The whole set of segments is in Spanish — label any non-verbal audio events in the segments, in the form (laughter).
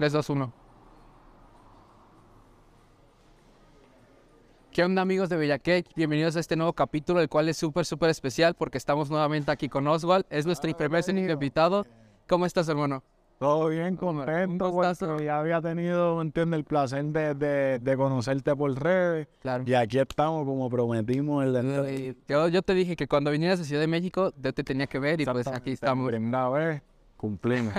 3, 2, 1. ¿Qué onda amigos de Bella Cake? Bienvenidos a este nuevo capítulo, el cual es súper, súper especial porque estamos nuevamente aquí con Oswald. Es nuestro primer invitado. ¿Cómo estás, hermano? Todo bien, contento, porque ya había tenido, entiende, el placer de, de, de, conocerte por redes. Claro. Y aquí estamos, como prometimos. El... Yo, yo te dije que cuando vinieras a Ciudad de México, yo te tenía que ver y pues aquí estamos. Primera vez, cumplimos.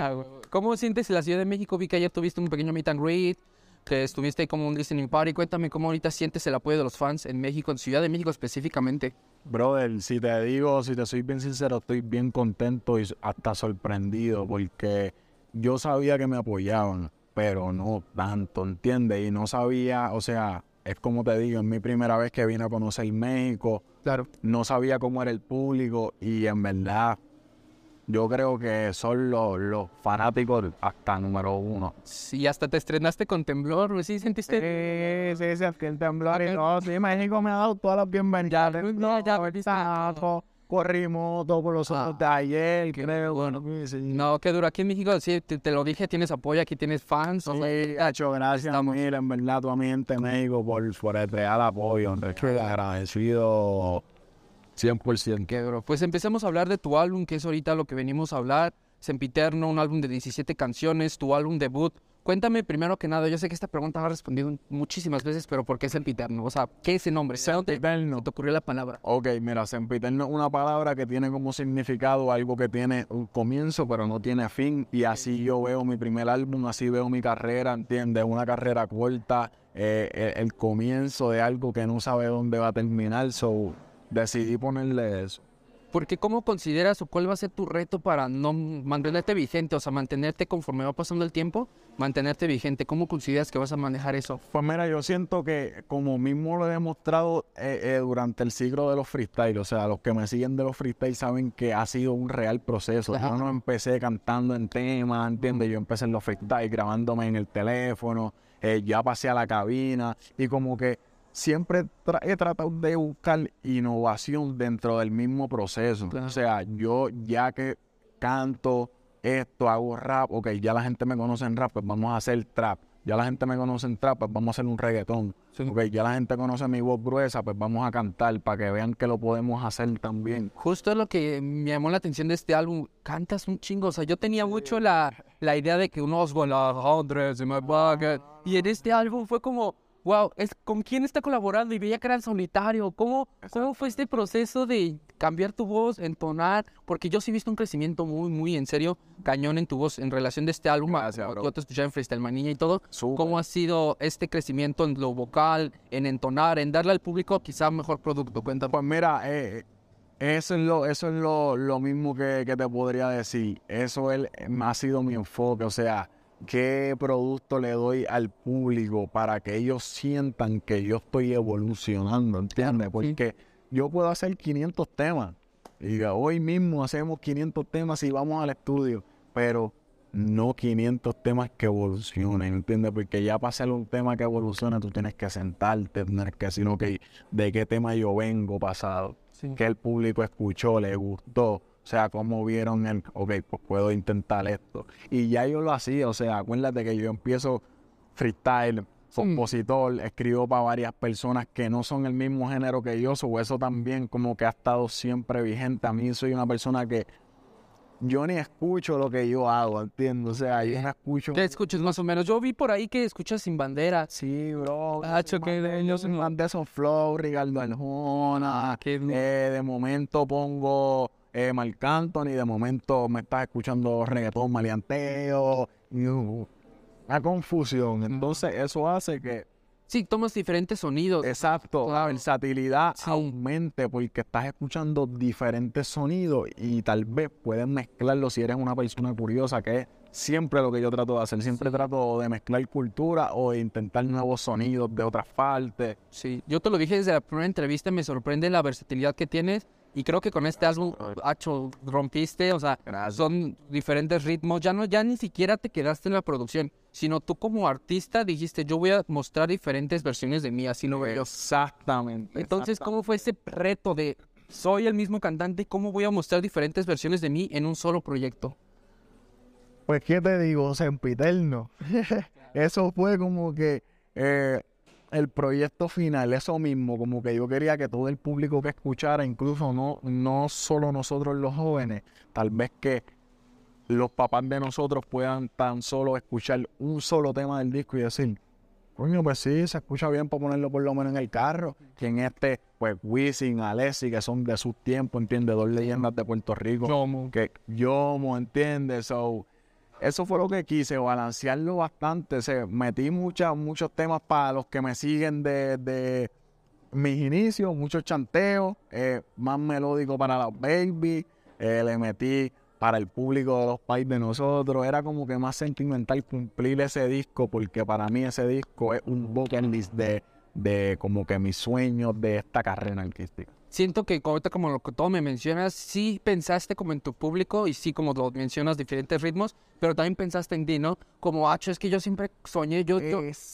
¿Cómo sientes la Ciudad de México? Vi que ayer tuviste un pequeño meet and greet, que estuviste ahí como un listening party. Cuéntame cómo ahorita sientes el apoyo de los fans en México, en Ciudad de México específicamente. Brother, si te digo, si te soy bien sincero, estoy bien contento y hasta sorprendido porque yo sabía que me apoyaban, pero no tanto, ¿entiendes? Y no sabía, o sea, es como te digo, es mi primera vez que vine a conocer México. Claro. No sabía cómo era el público y en verdad yo creo que son los, los fanáticos hasta número uno. Sí, hasta te estrenaste con temblor, ¿sí sentiste? Sí, sí, sí, el temblor y todo. Sí, México me ha dado todas las bienvenidas. Ya, no, ya, corrimos todos por los ojos de ayer, creo. Bueno, sí. no, qué duro. Aquí en México, sí, te, te, lo dije, tienes apoyo, aquí tienes fans. Sí, o sea, hecho, gracias estamos. mil, en verdad, tu ambiente en México por, por el real apoyo. Agradecido 100%. Qué duro. Pues empecemos a hablar de tu álbum, que es ahorita lo que venimos a hablar. Sempiterno, un álbum de 17 canciones, tu álbum debut. Cuéntame primero que nada, yo sé que esta pregunta la has respondido muchísimas veces, pero ¿por qué Sempiterno? O sea, ¿qué es ese nombre? Sempiterno. ¿Te ocurrió la palabra? Ok, mira, Sempiterno es una palabra que tiene como significado algo que tiene un comienzo, pero no tiene fin. Y así yo veo mi primer álbum, así veo mi carrera, ¿entiendes? Una carrera corta, eh, el, el, comienzo de algo que no sabe dónde va a terminar. So, decidí ponerle eso. Porque ¿cómo consideras o cuál va a ser tu reto para no mantenerte vigente? O sea, mantenerte conforme va pasando el tiempo, mantenerte vigente. ¿Cómo consideras que vas a manejar eso? Pues mira, yo siento que como mismo lo he demostrado eh, eh, durante el ciclo de los freestyle, o sea, los que me siguen de los freestyle saben que ha sido un real proceso. Ajá. Yo no empecé cantando en temas, ¿entiendes? Yo empecé en los freestyle grabándome en el teléfono, eh, ya pasé a la cabina y como que siempre tra he tratado de buscar innovación dentro del mismo proceso. Claro. O sea, yo ya que canto esto, hago rap, ok, ya la gente me conoce en rap, pues vamos a hacer trap. Ya la gente me conoce en trap, pues vamos a hacer un reggaetón. Sí. Ok, ya la gente conoce mi voz gruesa, pues vamos a cantar para que vean que lo podemos hacer también. Justo lo que me llamó la atención de este álbum. Cantas un chingo. O sea, yo tenía mucho la, la idea de que unos con las hundreds in my bucket. Y en este álbum fue como, wow, es, ¿con quién está colaborando? Y veía que era el solitario. ¿Cómo, ¿Cómo fue este proceso de cambiar tu voz, entonar? Porque yo sí he visto un crecimiento muy, muy en serio, cañón en tu voz en relación de este álbum. Gracias, yo te escuché en Freestyle Manilla y todo. Super. ¿Cómo ha sido este crecimiento en lo vocal, en entonar, en darle al público quizá mejor producto? Cuéntame. Pues mira, eh, eso es lo, eso es lo, lo mismo que, que, te podría decir. Eso es, ha sido mi enfoque. O sea, qué producto le doy al público para que ellos sientan que yo estoy evolucionando, ¿entiendes? Porque sí. yo puedo hacer 500 temas. Y hoy mismo hacemos 500 temas y vamos al estudio, pero no 500 temas que evolucionen, ¿entiendes? Porque ya para hacer un tema que evolucione, tú tienes que sentarte, tienes que decir, ok, ¿de qué tema yo vengo pasado? Sí. ¿Qué el público escuchó, le gustó? O sea, cómo vieron el, ok, pues puedo intentar esto. Y ya yo lo hacía, o sea, acuérdate que yo empiezo freestyle, compositor, mm. escribo para varias personas que no son el mismo género que yo, o eso también como que ha estado siempre vigente. A mí soy una persona que yo ni escucho lo que yo hago, ¿entiendes? O sea, yo no escucho... ¿Qué escuchas más o menos? Yo vi por ahí que escuchas Sin Bandera. Sí, bro. Hacho, que de ellos... Mandé esos flow, Ricardo Arjona. Eh, de momento pongo eh, Marc Anthony, de momento me estás escuchando reggaetón, maleanteo, uh, una confusión. Entonces eso hace que... Sí, tomas diferentes sonidos. Exacto, la versatilidad sí. aumente porque estás escuchando diferentes sonidos y tal vez puedes mezclarlo si eres una persona curiosa, que es siempre lo que yo trato de hacer. Siempre sí. trato de mezclar cultura o de intentar nuevos sonidos de otras partes. Sí, yo te lo dije desde la primera entrevista, me sorprende la versatilidad que tienes y creo que con este álbum, Hacho, rompiste, o sea, Gracias. son diferentes ritmos. Ya no, ya ni siquiera te quedaste en la producción, sino tú como artista dijiste, yo voy a mostrar diferentes versiones de mí, así lo veo. Exactamente. Entonces. ¿cómo fue ese reto de soy el mismo cantante y cómo voy a mostrar diferentes versiones de mí en un solo proyecto? Pues, ¿qué te digo? Sempiterno. (laughs) eso fue como que eh, el proyecto final, eso mismo, como que yo quería que todo el público que escuchara, incluso no, no solo nosotros los jóvenes, tal vez que los papás de nosotros puedan tan solo escuchar un solo tema del disco y decir, coño, pues sí, se escucha bien para ponerlo por lo menos en el carro. Que en este, pues Wisin, Alessi, que son de sus tiempos, ¿entiendes? Dos leyendas de Puerto Rico. Yomo. Que Yomo, ¿entiendes? So, eso fue lo que quise, balancearlo bastante. Se metí muchas, muchos temas para los que me siguen de, mis inicios, muchos chanteos, eh, más melódico para los baby. Eh, le metí para el público de los países de nosotros. Era como que más sentimental cumplir ese disco, porque para mí ese disco es un bucket list de, de como que mis sueños de esta carrera artística siento que ahorita como lo que todo me mencionas, sí pensaste como en tu público y sí como lo mencionas diferentes ritmos, pero también pensaste en ti, ¿no? Como, ah, es que yo siempre soñé, yo,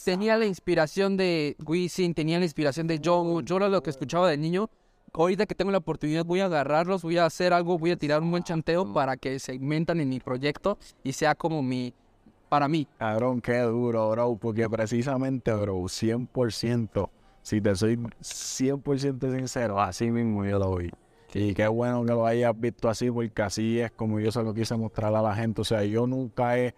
tenía la inspiración de Wisin, tenía la inspiración de Joe, yo era lo que escuchaba de niño. Ahorita que tengo la oportunidad voy a agarrarlos, voy a hacer algo, voy a tirar un buen chanteo para que se inventan en mi proyecto y sea como mi, para mí. Cabrón, qué duro, bro, porque precisamente, bro, 100% si te soy 100% sincero, así mismo yo lo vi. Y qué bueno que lo hayas visto así, porque así es como yo se lo quise mostrar a la gente. O sea, yo nunca he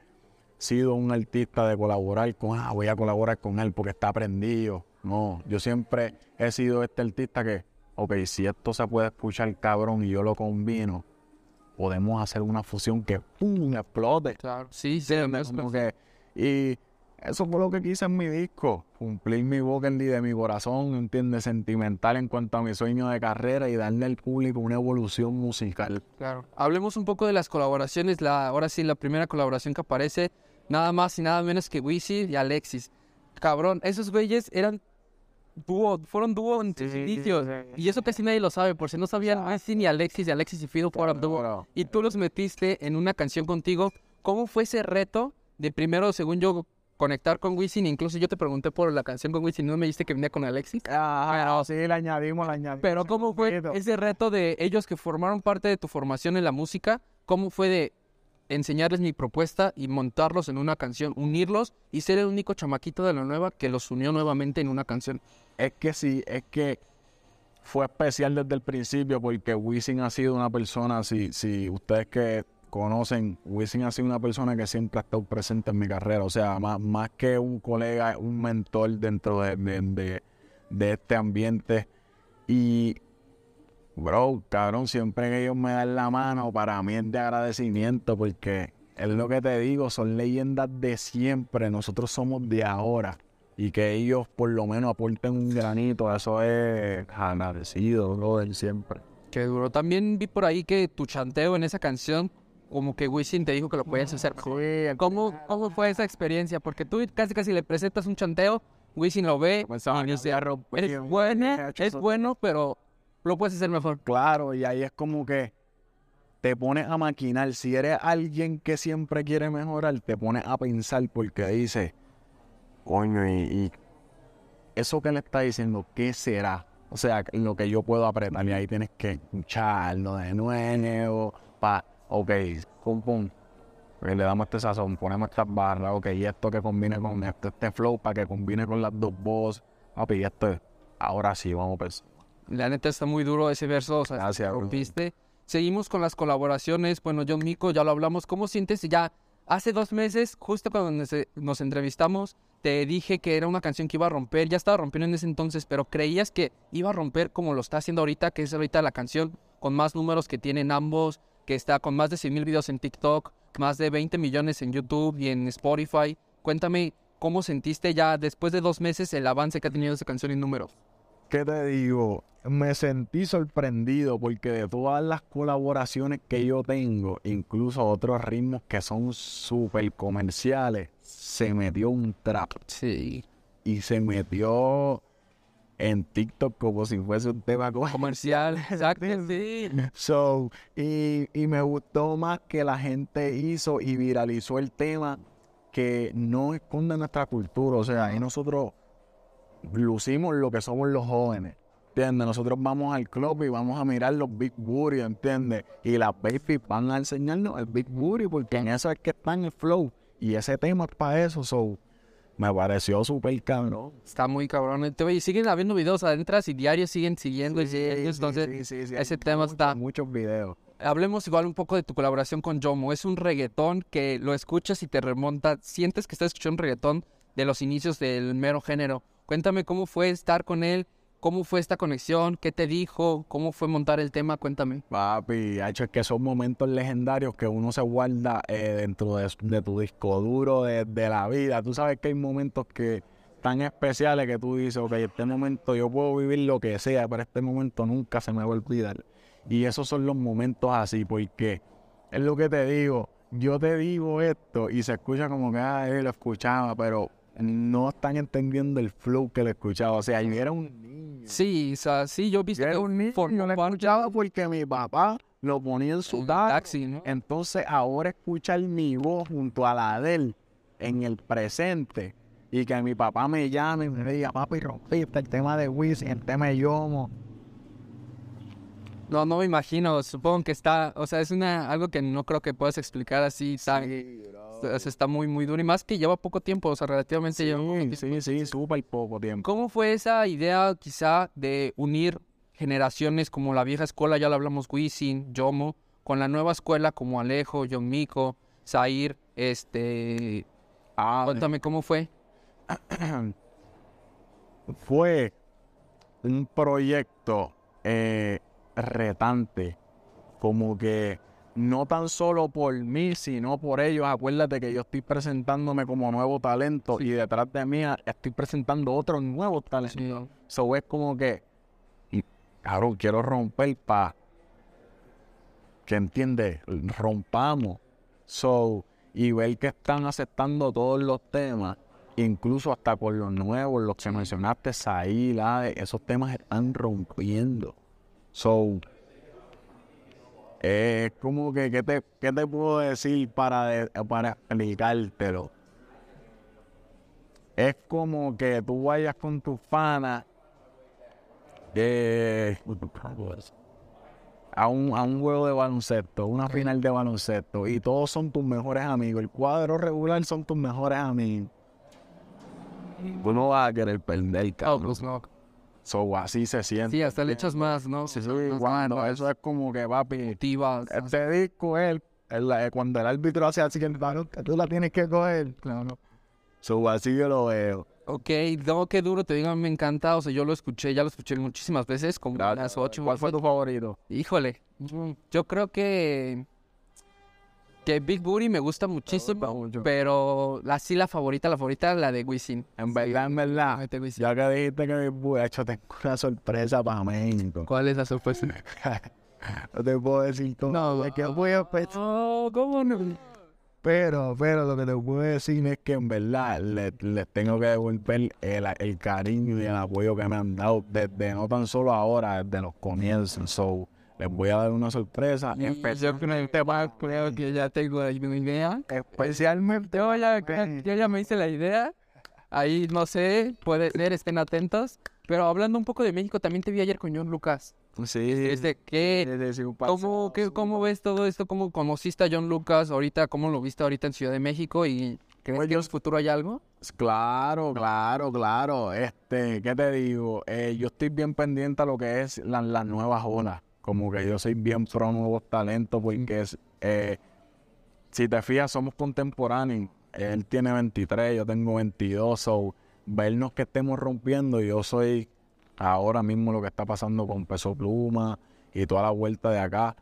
sido un artista de colaborar con, ah, voy a colaborar con él porque está aprendido. No, yo siempre he sido este artista que, ok, si esto se puede escuchar cabrón y yo lo combino, podemos hacer una fusión que ¡pum! explote. Claro, sí, sí. Como que, y eso fue lo que quise en mi disco, cumplir mi vocal de mi corazón, ¿entiendes? Sentimental en cuanto a mi sueño de carrera y darle al público una evolución musical. Claro. Hablemos un poco de las colaboraciones. La, ahora sí, la primera colaboración que aparece, nada más y nada menos que Wisi y Alexis. Cabrón, esos güeyes eran dúo, fueron dúo en sus inicios. Y eso casi nadie lo sabe, por si no sabían, Wisi ni Alexis y Alexis y Fido fueron dúo. Y tú los metiste en una canción contigo. ¿Cómo fue ese reto de primero, según yo, conectar con Wisin. Incluso yo te pregunté por la canción con Wisin, ¿no me dijiste que venía con Alexis? Ah, sí, le añadimos, le añadimos. Pero ¿cómo fue ese reto de ellos que formaron parte de tu formación en la música? ¿Cómo fue de enseñarles mi propuesta y montarlos en una canción, unirlos y ser el único chamaquito de la nueva que los unió nuevamente en una canción? Es que sí, es que fue especial desde el principio porque Wisin ha sido una persona, si, si ustedes que conocen, Wisin ha sido una persona que siempre ha estado presente en mi carrera. O sea, más, más que un colega, un mentor dentro de, este ambiente. Y, bro, cabrón, siempre que ellos me dan la mano, para mí es de agradecimiento porque es lo que te digo, son leyendas de siempre. Nosotros somos de ahora. Y que ellos por lo menos aporten un granito, eso es agradecido, brother, siempre. Qué duro. También vi por ahí que tu chanteo en esa canción como que Wisin te dijo que lo puedes hacer. ¿Cómo, ¿Cómo fue esa experiencia? Porque tú casi casi le presentas un chanteo, Wisin lo ve, pues, es, bueno, es bueno, pero lo puedes hacer mejor. Claro, y ahí es como que te pones a maquinar. Si eres alguien que siempre quiere mejorar, te pones a pensar porque dice, coño, y, eso que le está diciendo, ¿qué será? O sea, lo que yo puedo apretar y ahí tienes que escucharlo de nuevo para ok, pum, pum, le damos este sazón, ponemos estas barras, ok, y esto que combine con este, este flow para que combine con las dos voces, papi, y esto, ahora sí, vamos a pensar. La neta está muy duro ese verso, o sea, Gracias, rompiste. Seguimos con las colaboraciones, bueno, yo, Mico, ya lo hablamos, ¿cómo sientes ya? Hace dos meses, justo cuando nos entrevistamos, te dije que era una canción que iba a romper, ya estaba rompiendo en ese entonces, pero creías que iba a romper como lo está haciendo ahorita, que es ahorita la canción con más números que tienen ambos, que está con más de 100 mil videos en TikTok, más de 20 millones en YouTube y en Spotify. Cuéntame cómo sentiste ya después de dos meses el avance que ha tenido esa canción en números. ¿Qué te digo? Me sentí sorprendido porque de todas las colaboraciones que yo tengo, incluso otros ritmos que son súper comerciales, se metió un trap. Sí. Y se metió en TikTok como si fuese un tema (laughs) comercial. Exacto, sí. So, y, y me gustó más que la gente hizo y viralizó el tema que no esconde nuestra cultura. O sea, ahí nosotros lucimos lo que somos los jóvenes. ¿entiendes? Nosotros vamos al club y vamos a mirar los Big Booty, ¿entiendes? Y las baby van a enseñarnos el Big Booty porque en eso es que está en el flow. Y ese tema es para eso, so. Me pareció súper cabrón. Está muy cabrón. Y siguen habiendo videos adentras y diarios siguen siguiendo y siguiendo. Sí, Entonces, sí, sí, sí, ese tema está- Muchos videos. hablemos igual un poco de tu colaboración con Jomo. Es un reggaetón que lo escuchas y te remonta. Sientes que estás escuchando un reggaetón de los inicios del mero género. Cuéntame cómo fue estar con él, cómo fue esta conexión, qué te dijo, cómo fue montar el tema. Cuéntame. Papi, ha hecho que son momentos legendarios que uno se guarda eh, dentro de, tu disco duro de, de la vida. Tú sabes que hay momentos que tan especiales que tú dices, ok, este momento yo puedo vivir lo que sea, pero este momento nunca se me va a olvidar. Y esos son los momentos así, porque es lo que te digo. Yo te digo esto y se escucha como que, ah, él lo escuchaba, pero no están entendiendo el flow que lo escuchaba. O sea, yo era un niño. Sí, o sea, sí, yo he visto Yo era que un niño, yo lo escuchaba porque mi papá lo ponía en su del taxi. taxi, ¿no? Entonces ahora escuchar mi voz junto a la de él en el presente y que mi papá me llame y me diga, papi, rompiste el tema de Wisin, el tema de Yomo. No, no me imagino. Supongo que está, o sea, es una algo que no creo que puedas explicar así. tan- o sea, está muy, muy duro y más que lleva poco tiempo, o sea, relativamente lleva poco tiempo. Sí, sí, sí, súper poco tiempo. ¿Cómo fue esa idea quizá de unir generaciones como la vieja escuela, ya lo hablamos, Wisin, Yomo, con la nueva escuela como Alejo, John Mico, Zair, este... Ah, Cuéntame cómo fue. (clears throat) fue un proyecto eh, retante, como que no tan solo por mí, sino por ellos. Acuérdate que yo estoy presentándome como nuevo talento y detrás de mí estoy presentando otros nuevos talentos. So es como que, y, cabrón, quiero romper para que entiende, rompamos. So, y ver que están aceptando todos los temas, incluso hasta con los nuevos, los que mencionaste, ahí, esos temas están rompiendo. So, es como que, ¿qué te, qué te puedo decir para, de- para explicártelo? Es como que tú vayas con tus fanas eh, a, un, a un juego de baloncesto, una final de baloncesto, y todos son tus mejores amigos. El cuadro regular son tus mejores amigos. Tú no vas a querer perder, Oh, cabrón. pues no. So, así se siente. Sí, hasta le echas más, ¿no? Sí, Más cuando ganas, eso es como que, papi, motivas, este disco es el- el- cuando el árbitro hace así que "Varón, que tú la tienes que coger. Claro. So, así yo lo veo. Ok, no, qué duro, te digo, a mí me encanta, o sea, yo lo escuché, ya lo escuché muchísimas veces, como unas ocho. ¿Cuál fue tu favorito? Híjole, mm, yo creo que que Big Booty me gusta muchísimo, mucho. pero así la favorita, la favorita, la de Wisin. En verdad, en verdad. Ya que dijiste que me hecho tengo una sorpresa para México. ¿Cuál es la sorpresa? (laughs) no te puedo decir todo. No, es que voy a pe- No, ¿cómo no? Pero, pero lo que te puedo decir es que en verdad le- les tengo que devolver el, el cariño y el apoyo que me han dado desde no tan solo ahora, desde los comienzos. So, les voy a dar una sorpresa. Yo creo, más creo que ya tengo una idea. Especialmente. Yo ya, yo ya me hice la idea. Ahí no sé, puede ser, estén atentos. Pero hablando un poco de México, también te vi ayer con John Lucas. Sí, Este, ¿qué, un ¿Cómo, qué- ¿Cómo ves todo esto? ¿Cómo conociste a John Lucas ahorita? ¿Cómo lo viste ahorita en Ciudad de México? ¿Y crees Pues que yo- en el futuro hay algo? Claro, claro, claro. Este, ¿qué te digo? Eh, yo estoy bien pendiente a lo que es la- las nuevas olas. Como que yo soy bien pro nuevos talentos porque es, eh, si te fijas, somos contemporáneos. Él tiene 23, yo tengo 22, so vernos que estemos rompiendo, yo soy ahora mismo lo que está pasando con Peso Pluma y toda la vuelta de acá,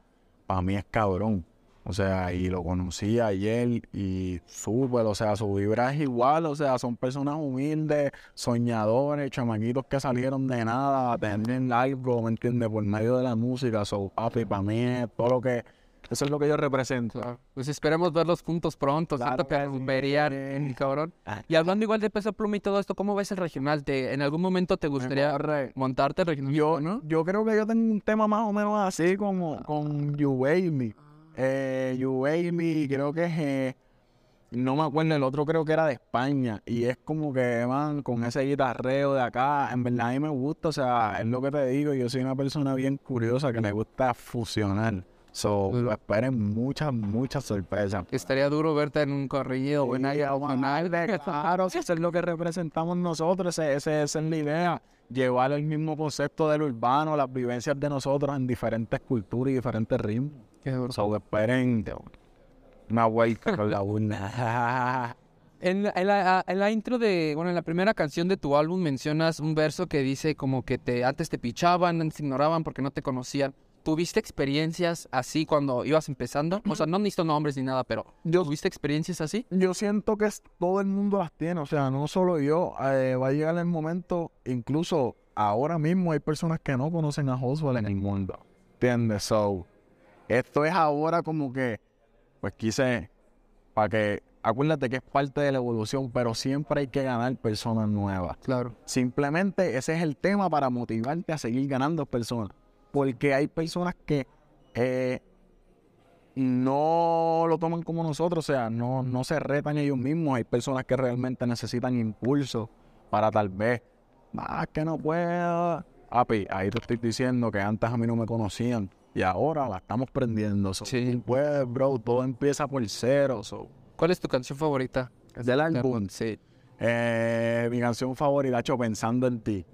para mí es cabrón. O sea, y lo conocí ayer y súper, o sea, su vibra es igual, o sea, son personas humildes, soñadores, chamaquitos que salieron de nada a tener algo, ¿me entiendes? Por medio de la música, so, papi, para mí es todo lo que, eso es lo que yo represento. Pues esperemos verlos juntos pronto. Claro que sí. cabrón. Ah. Y hablando igual de Peso Pluma y todo esto, ¿cómo ves el regional? ¿Te, ¿En algún momento te gustaría montarte el regional? Yo, ¿no? yo creo que yo tengo un tema más o menos así como con You Wave Me. Eh, you creo que es, eh, no me acuerdo, el otro creo que era de España. Y es como que, man, con ese guitarreo de acá, en verdad a mí me gusta, o sea, es lo que te digo, yo soy una persona bien curiosa que le gusta fusionar. So, esperen muchas, muchas sorpresas. Estaría duro verte en un corrido o en algo. Claro, si eso es lo que representamos nosotros, esa es la idea. Llevar el mismo concepto del urbano, las vivencias de nosotros en diferentes culturas y diferentes ritmos. Qué duro. So, esperen una vuelta con la urna. (laughs) En la, en la- en la intro de, bueno, en la primera canción de tu álbum mencionas un verso que dice como que te antes te pichaban, antes te ignoraban porque no te conocían. ¿Tuviste experiencias así cuando ibas empezando? O sea, no necesito nombres ni nada, pero Yo- ¿tuviste experiencias así? Yo siento que todo el mundo las tiene, o sea, no solo yo. eh, va a llegar el momento, incluso ahora mismo hay personas que no conocen a Oswald en el mundo. ¿Entiendes? So, esto es ahora como que, pues quise, para que, acuérdate que es parte de la evolución, pero siempre hay que ganar personas nuevas. Claro. Simplemente ese es el tema para motivarte a seguir ganando personas. Porque hay personas que eh, no lo toman como nosotros, o sea, no, no se retan ellos mismos. Hay personas que realmente necesitan impulso para tal vez, más que no puedo. Api, ahí te estoy diciendo que antes a mí no me conocían y ahora la estamos prendiendo. So, Sí. Pues, bro, todo empieza por cero. So. ¿Cuál es tu canción favorita? Del álbum, Sí. eh, mi canción favorita, Cho, Pensando en ti.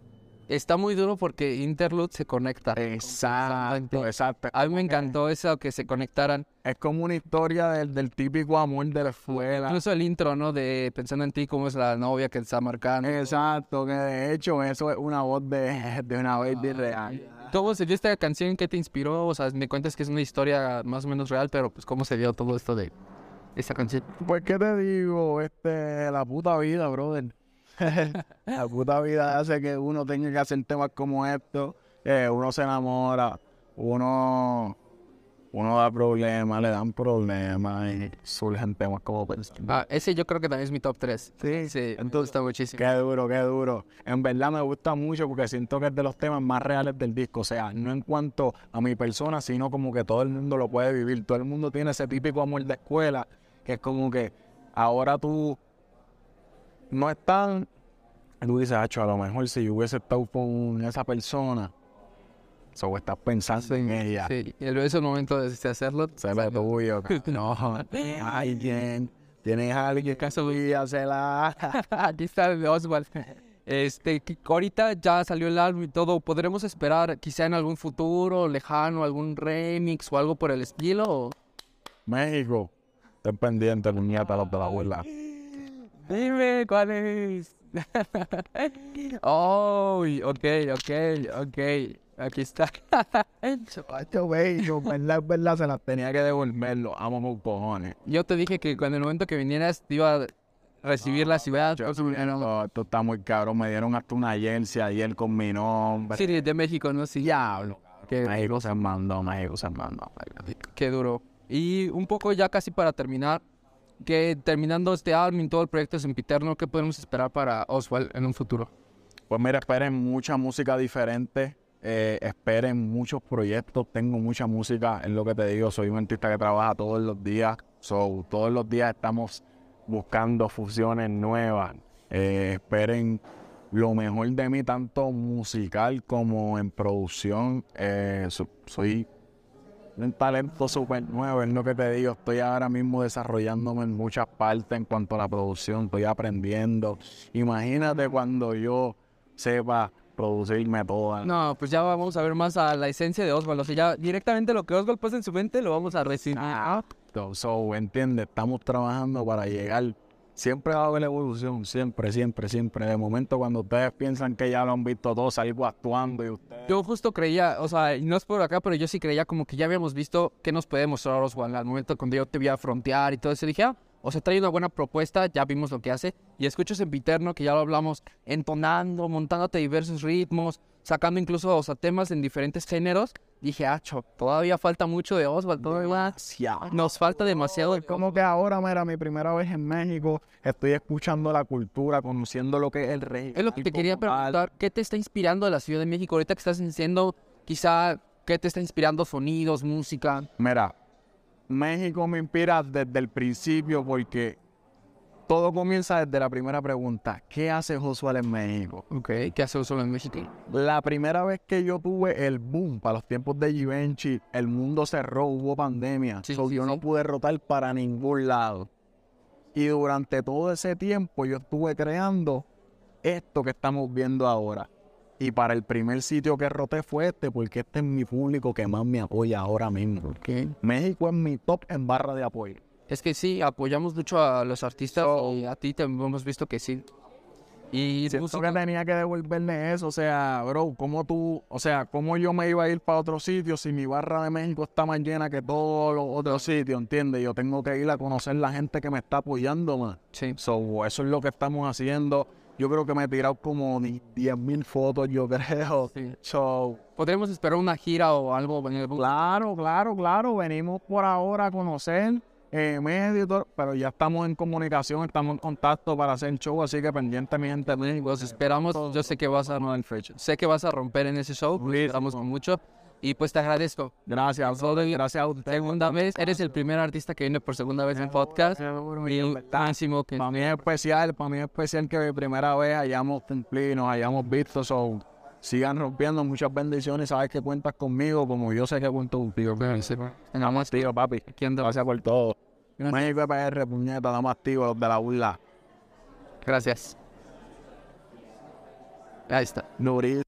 Está muy duro porque Interlude se conecta. Exacto, exacto. A mí me encantó eso, que se conectaran. Es como una historia del, del típico amor de la escuela. Incluso el intro, ¿no? De Pensando en ti, cómo es la novia que está marcando. Exacto, que de hecho eso es una voz de, (laughs) de una baby real. ¿Cómo se dio esta canción? ¿Qué te inspiró? O sea, me cuentas que es una historia más o menos real, pero pues ¿cómo se dio todo esto de esta canción? Pues, ¿qué te digo? Este, la puta vida, brother. La puta vida hace que uno tenga que hacer temas como estos. Eh, uno se enamora, uno, uno da problemas, le dan problemas y surgen temas como. Ah, ese yo creo que también es mi top 3. Sí, Sí, me entonces, gusta muchísimo. Qué duro, qué duro. En verdad me gusta mucho porque siento que es de los temas más reales del disco. O sea, no en cuanto a mi persona, sino como que todo el mundo lo puede vivir. Todo el mundo tiene ese típico amor de escuela, que es como que ahora tú no estás... Tú dices, Hacho, a lo mejor si yo hubiese estado con esa persona, o estás pensando en ella. Sí, y luego es el momento de hacerlo. Se ve tuyo. (laughs) No, alguien. Tienes a alguien que subía, se la... (laughs) Aquí está el de Oswald. Este, ahorita ya salió el álbum y todo. ¿Podremos esperar quizá en algún futuro lejano algún remix o algo por el estilo? México. Estén pendientes, niñata, los de la abuela. Dime cuál es. (laughs) oh, ok, ok, ok. Aquí está. (laughs) Chacho, bello, verdad, es verdad, se las tenía que devolver, lo amo con cojones. Yo te dije que cuando el momento que vinieras te iba a recibir la ciudad. Yo, no, esto está muy cabrón, me dieron hasta una jersey ayer con mi nombre. Sí, de México, ¿no? Sí. Diablo. Qué, México se mandó, México se mandó. qué duro. Y un poco ya casi para terminar, que terminando este álbum y todo el proyecto Sempiterno, ¿qué podemos esperar para Oswald en un futuro? Pues mira, esperen mucha música diferente, eh, esperen muchos proyectos, tengo mucha música, es lo que te digo, soy un artista que trabaja todos los días, so, todos los días estamos buscando fusiones nuevas, eh, esperen lo mejor de mí, tanto musical como en producción, eh, so- soy un talento súper nuevo, es lo que te digo, estoy ahora mismo desarrollándome en muchas partes en cuanto a la producción, estoy aprendiendo. Imagínate cuando yo sepa producirme toda. No, pues ya vamos a ver más a la esencia de Oswald. O sea, ya directamente lo que Oswald pasa en su mente lo vamos a recibir. So, so, entiende, estamos trabajando para llegar. Siempre va a haber evolución, siempre, siempre, siempre. De momento, cuando ustedes piensan que ya lo han visto todo, salgo actuando y ustedes. Yo justo creía, o sea, no es por acá, pero yo sí creía como que ya habíamos visto qué nos puede mostrar Oswald al momento cuando yo te vi a y todo eso. Dije, ah, o sea, trae una buena propuesta, ya vimos lo que hace. Y escucho Sempiterno, que ya lo hablamos, entonando, montándote diversos ritmos, sacando incluso, o sea, temas en diferentes géneros. Dije, ah, todavía falta mucho de Oswald, todavía Demasiado. nos falta demasiado. de Como que ahora, mira, mi primera vez en México, estoy escuchando la cultura, conociendo lo que es el rey. Es lo que te quería preguntar, ¿qué te está inspirando de la Ciudad de México ahorita que estás haciendo? Quizá, ¿qué te está inspirando? Sonidos, música. Mira, México me inspira desde el principio porque todo comienza desde la primera pregunta. ¿Qué hace Josué en México? Ok, ¿qué hace solo en México? La primera vez que yo tuve el boom para los tiempos de Givenchy, el mundo cerró, hubo pandemia. Sí, so sí, yo sí. no pude rotar para ningún lado. Y durante todo ese tiempo yo estuve creando esto que estamos viendo ahora. Y para el primer sitio que roté fue este, porque este es mi público que más me apoya ahora mismo. México es mi top en barra de apoyo. Es que sí, apoyamos mucho a los artistas So- y a ti te hemos visto que sí. Y Siento música- que tenía que devolverle eso, o sea, bro, ¿cómo tú, o sea, cómo yo me iba a ir para otro sitio si mi barra de México está más llena que todos los otros sitios, ¿entiendes? Yo tengo que ir a conocer la gente que me está apoyando, man. Sí. So, eso es lo que estamos haciendo. Yo creo que me he tirado como 10 mil fotos, yo creo. Sí. So, ¿Podríamos esperar una gira o algo en el claro, claro, claro, venimos por ahora a conocer eh, medio todo, pero ya estamos en comunicación, estamos en contacto para hacer show, así que pendiente mi gente de México. Pues esperamos, yo sé que vas a no sé que vas a romper en ese show, lo esperamos mucho y pues te agradezco. Gracias, gracias a usted. Segunda vez, eres el primer artista que viene por segunda vez en podcast y máximo que Para mí es especial, para mí es especial que de primera vez hayamos cumplido nos hayamos visto. So, sigan rompiendo muchas bendiciones. Sabes que cuentas conmigo, como yo sé que cuento contigo. tengamos Tío, papi. ¿Quién da- Gracias por todo. México EPR, puñeta, damos activo los de la burla. Gracias. Ahí está. Nuris.